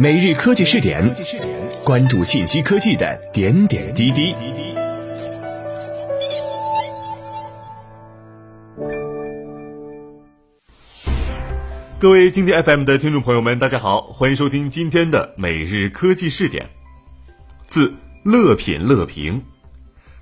每日科技试点，关注信息科技的点点滴滴。各位今天 FM 的听众朋友们，大家好，欢迎收听今天的每日科技试点。自乐品乐评，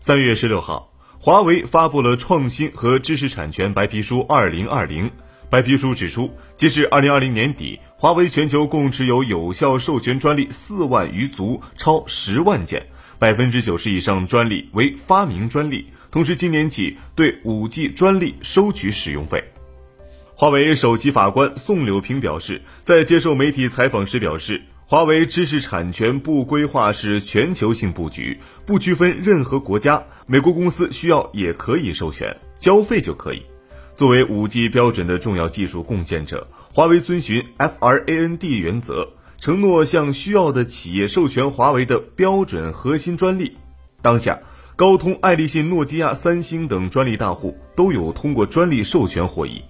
三月十六号，华为发布了创新和知识产权白皮书二零二零。白皮书指出，截至二零二零年底，华为全球共持有有效授权专利四万余足，超十万件，百分之九十以上专利为发明专利。同时，今年起对五 G 专利收取使用费。华为首席法官宋柳平表示，在接受媒体采访时表示，华为知识产权部规划是全球性布局，不区分任何国家，美国公司需要也可以授权，交费就可以。作为五 G 标准的重要技术贡献者，华为遵循 FRAND 原则，承诺向需要的企业授权华为的标准核心专利。当下，高通、爱立信、诺基亚、三星等专利大户都有通过专利授权获益。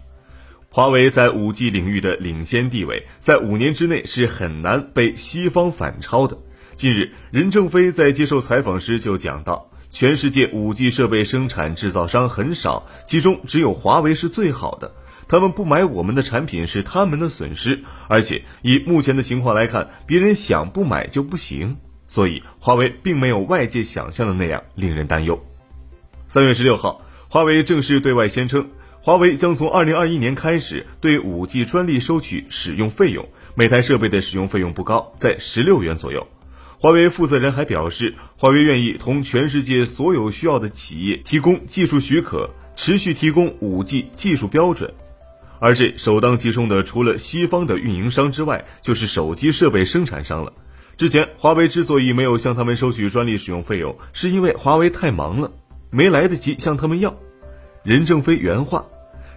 华为在五 G 领域的领先地位，在五年之内是很难被西方反超的。近日，任正非在接受采访时就讲到。全世界五 G 设备生产制造商很少，其中只有华为是最好的。他们不买我们的产品是他们的损失，而且以目前的情况来看，别人想不买就不行。所以华为并没有外界想象的那样令人担忧。三月十六号，华为正式对外宣称，华为将从二零二一年开始对五 G 专利收取使用费用，每台设备的使用费用不高，在十六元左右。华为负责人还表示，华为愿意同全世界所有需要的企业提供技术许可，持续提供五 G 技术标准。而这首当其冲的，除了西方的运营商之外，就是手机设备生产商了。之前，华为之所以没有向他们收取专利使用费用，是因为华为太忙了，没来得及向他们要。任正非原话。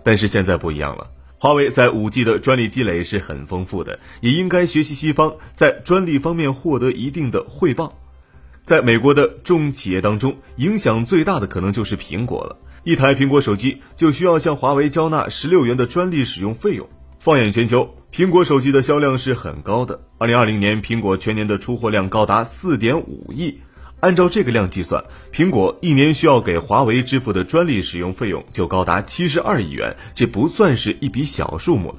但是现在不一样了。华为在五 G 的专利积累是很丰富的，也应该学习西方，在专利方面获得一定的汇报。在美国的众企业当中，影响最大的可能就是苹果了。一台苹果手机就需要向华为交纳十六元的专利使用费用。放眼全球，苹果手机的销量是很高的。二零二零年，苹果全年的出货量高达四点五亿。按照这个量计算，苹果一年需要给华为支付的专利使用费用就高达七十二亿元，这不算是一笔小数目了。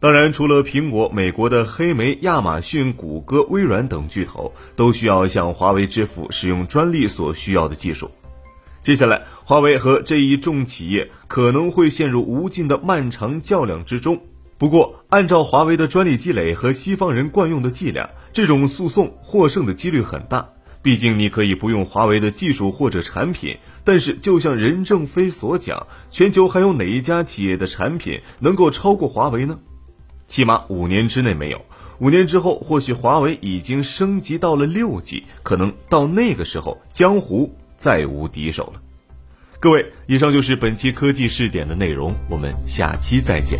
当然，除了苹果，美国的黑莓、亚马逊、谷歌、微软等巨头都需要向华为支付使用专利所需要的技术。接下来，华为和这一众企业可能会陷入无尽的漫长较量之中。不过，按照华为的专利积累和西方人惯用的伎俩，这种诉讼获胜的几率很大。毕竟你可以不用华为的技术或者产品，但是就像任正非所讲，全球还有哪一家企业的产品能够超过华为呢？起码五年之内没有。五年之后，或许华为已经升级到了六 G，可能到那个时候，江湖再无敌手了。各位，以上就是本期科技试点的内容，我们下期再见。